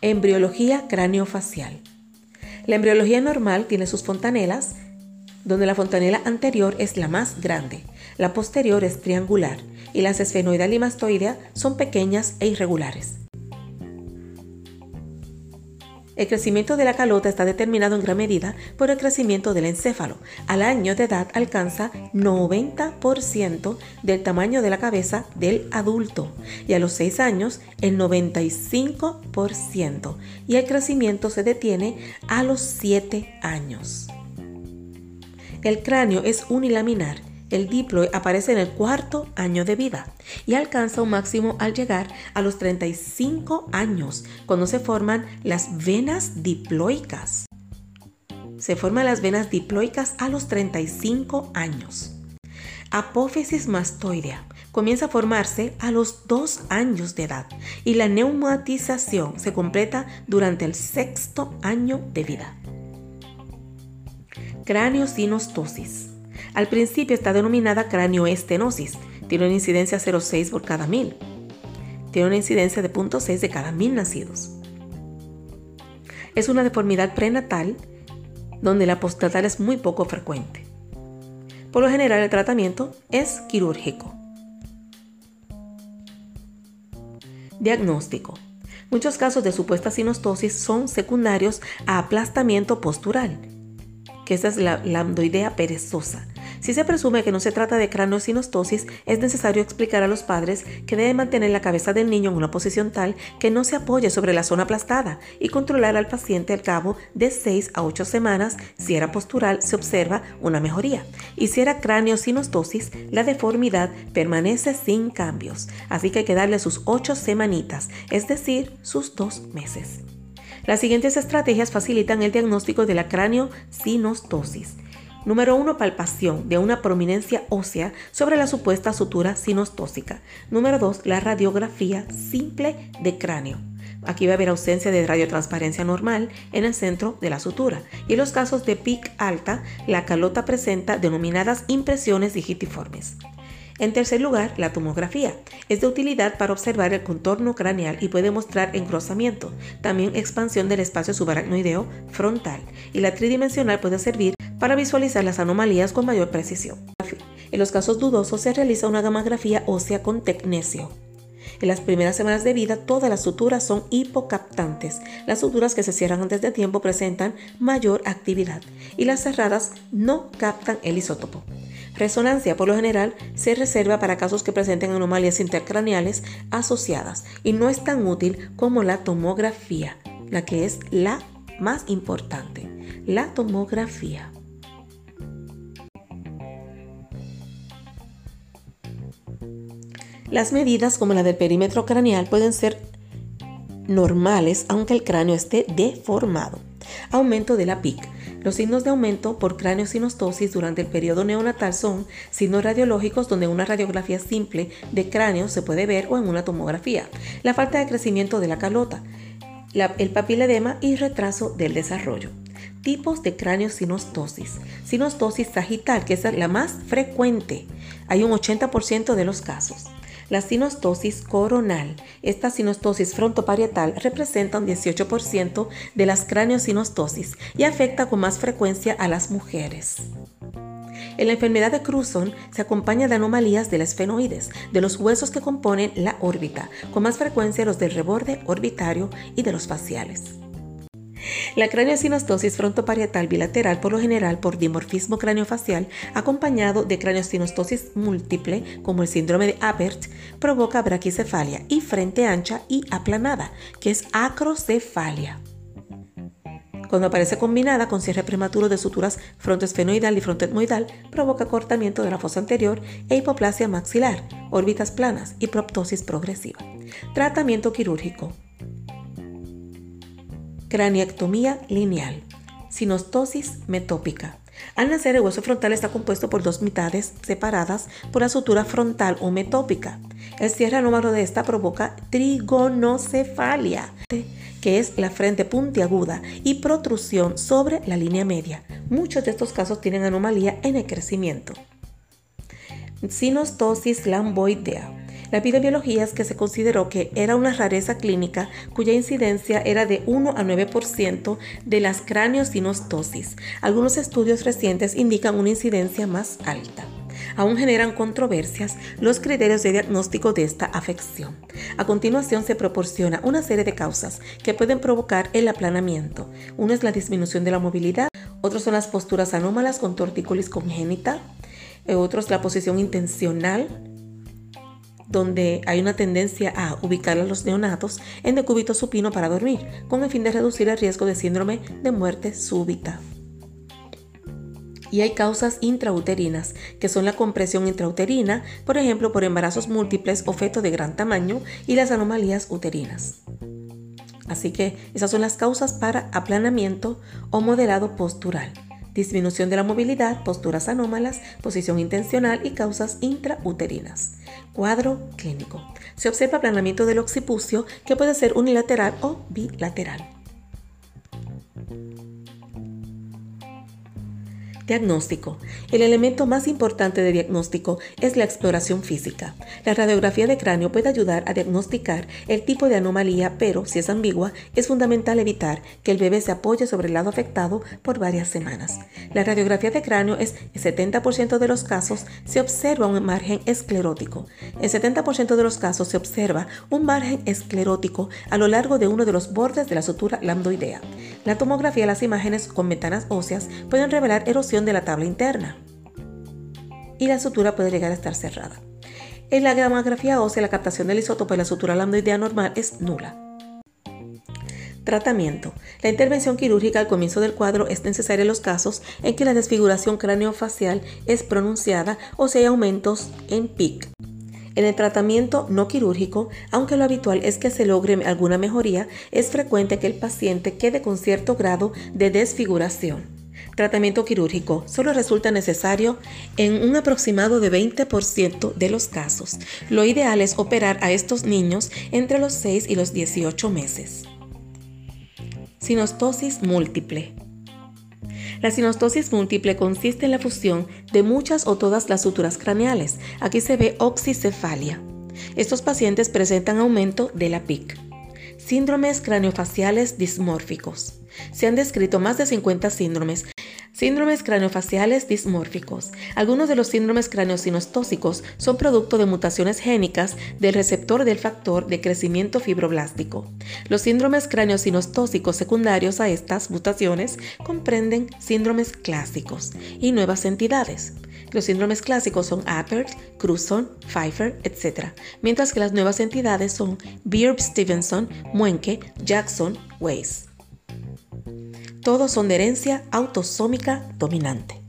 Embriología craneofacial. La embriología normal tiene sus fontanelas, donde la fontanela anterior es la más grande, la posterior es triangular y las esfenoidal y mastoidea son pequeñas e irregulares. El crecimiento de la calota está determinado en gran medida por el crecimiento del encéfalo. Al año de edad alcanza 90% del tamaño de la cabeza del adulto y a los 6 años el 95% y el crecimiento se detiene a los 7 años. El cráneo es unilaminar el diploe aparece en el cuarto año de vida y alcanza un máximo al llegar a los 35 años, cuando se forman las venas diploicas. Se forman las venas diploicas a los 35 años. Apófisis mastoidea comienza a formarse a los 2 años de edad y la neumatización se completa durante el sexto año de vida. Cráneo-sinostosis al principio está denominada craneoestenosis. Tiene una incidencia 0,6 por cada mil. Tiene una incidencia de 0.6 de cada mil nacidos. Es una deformidad prenatal donde la postnatal es muy poco frecuente. Por lo general el tratamiento es quirúrgico. Diagnóstico. Muchos casos de supuesta sinostosis son secundarios a aplastamiento postural, que es la lambdoidea perezosa, si se presume que no se trata de craniosinostosis, es necesario explicar a los padres que deben mantener la cabeza del niño en una posición tal que no se apoye sobre la zona aplastada y controlar al paciente al cabo de 6 a 8 semanas. Si era postural, se observa una mejoría. Y si era craniosinostosis, la deformidad permanece sin cambios. Así que hay que darle sus 8 semanitas, es decir, sus 2 meses. Las siguientes estrategias facilitan el diagnóstico de la craniosinostosis. Número 1. Palpación de una prominencia ósea sobre la supuesta sutura sinostósica. Número 2. La radiografía simple de cráneo. Aquí va a haber ausencia de radiotransparencia normal en el centro de la sutura. Y en los casos de PIC alta, la calota presenta denominadas impresiones digitiformes. En tercer lugar, la tomografía. Es de utilidad para observar el contorno craneal y puede mostrar engrosamiento, también expansión del espacio subaracnoideo frontal. Y la tridimensional puede servir para visualizar las anomalías con mayor precisión. En los casos dudosos se realiza una gamografía ósea con tecnesio. En las primeras semanas de vida todas las suturas son hipocaptantes. Las suturas que se cierran antes de tiempo presentan mayor actividad y las cerradas no captan el isótopo. Resonancia por lo general se reserva para casos que presenten anomalías intercraneales asociadas y no es tan útil como la tomografía, la que es la más importante, la tomografía. Las medidas como la del perímetro craneal pueden ser normales aunque el cráneo esté deformado. Aumento de la PIC. Los signos de aumento por cráneo-sinostosis durante el periodo neonatal son signos radiológicos donde una radiografía simple de cráneo se puede ver o en una tomografía. La falta de crecimiento de la calota, el papiledema y retraso del desarrollo. Tipos de cráneo-sinostosis. Sinostosis sagital, que es la más frecuente. Hay un 80% de los casos. La sinostosis coronal. Esta sinostosis frontoparietal representa un 18% de las craniosinostosis y afecta con más frecuencia a las mujeres. En la enfermedad de Cruzon se acompaña de anomalías de las esfenoides, de los huesos que componen la órbita, con más frecuencia los del reborde orbitario y de los faciales. La craneosinostosis frontoparietal bilateral por lo general por dimorfismo craneofacial acompañado de craneosinostosis múltiple como el síndrome de Apert provoca braquicefalia y frente ancha y aplanada, que es acrocefalia. Cuando aparece combinada con cierre prematuro de suturas frontoesfenoidal y frontoetmoidal, provoca cortamiento de la fosa anterior e hipoplasia maxilar, órbitas planas y proptosis progresiva. Tratamiento quirúrgico. Craniectomía lineal. Sinostosis metópica. Al nacer, el hueso frontal está compuesto por dos mitades separadas por la sutura frontal o metópica. El cierre anómalo de esta provoca trigonocefalia, que es la frente puntiaguda y protrusión sobre la línea media. Muchos de estos casos tienen anomalía en el crecimiento. Sinostosis lamboidea La epidemiología es que se consideró que era una rareza clínica cuya incidencia era de 1 a 9% de las craniosinostosis. Algunos estudios recientes indican una incidencia más alta aún generan controversias los criterios de diagnóstico de esta afección. A continuación se proporciona una serie de causas que pueden provocar el aplanamiento. Uno es la disminución de la movilidad, otros son las posturas anómalas con tortícolis congénita, eh, otros la posición intencional, donde hay una tendencia a ubicar a los neonatos en decúbito supino para dormir, con el fin de reducir el riesgo de síndrome de muerte súbita. Y hay causas intrauterinas, que son la compresión intrauterina, por ejemplo, por embarazos múltiples o feto de gran tamaño, y las anomalías uterinas. Así que esas son las causas para aplanamiento o moderado postural. Disminución de la movilidad, posturas anómalas, posición intencional y causas intrauterinas. Cuadro clínico. Se observa aplanamiento del occipucio que puede ser unilateral o bilateral. Diagnóstico. El elemento más importante de diagnóstico es la exploración física. La radiografía de cráneo puede ayudar a diagnosticar el tipo de anomalía, pero si es ambigua, es fundamental evitar que el bebé se apoye sobre el lado afectado por varias semanas. La radiografía de cráneo es en 70% de los casos se observa un margen esclerótico. En 70% de los casos se observa un margen esclerótico a lo largo de uno de los bordes de la sutura lambdoidea. La tomografía las imágenes con ventanas óseas pueden revelar erosión de la tabla interna y la sutura puede llegar a estar cerrada. En la gamografía ósea, la captación del isótopo de la sutura lambdoidea normal es nula. Tratamiento. La intervención quirúrgica al comienzo del cuadro es necesaria en los casos en que la desfiguración craneofacial es pronunciada o si hay aumentos en PIC. En el tratamiento no quirúrgico, aunque lo habitual es que se logre alguna mejoría, es frecuente que el paciente quede con cierto grado de desfiguración. Tratamiento quirúrgico solo resulta necesario en un aproximado de 20% de los casos. Lo ideal es operar a estos niños entre los 6 y los 18 meses. Sinostosis múltiple. La sinostosis múltiple consiste en la fusión de muchas o todas las suturas craneales. Aquí se ve oxicefalia. Estos pacientes presentan aumento de la PIC. Síndromes craneofaciales dismórficos. Se han descrito más de 50 síndromes Síndromes craneofaciales dismórficos. Algunos de los síndromes craneosinostósicos son producto de mutaciones génicas del receptor del factor de crecimiento fibroblástico. Los síndromes craneosinostósicos secundarios a estas mutaciones comprenden síndromes clásicos y nuevas entidades. Los síndromes clásicos son Appert, Cruzon, Pfeiffer, etc., mientras que las nuevas entidades son Beerb Stevenson, Muenke, Jackson, Weiss. Todos son de herencia autosómica dominante.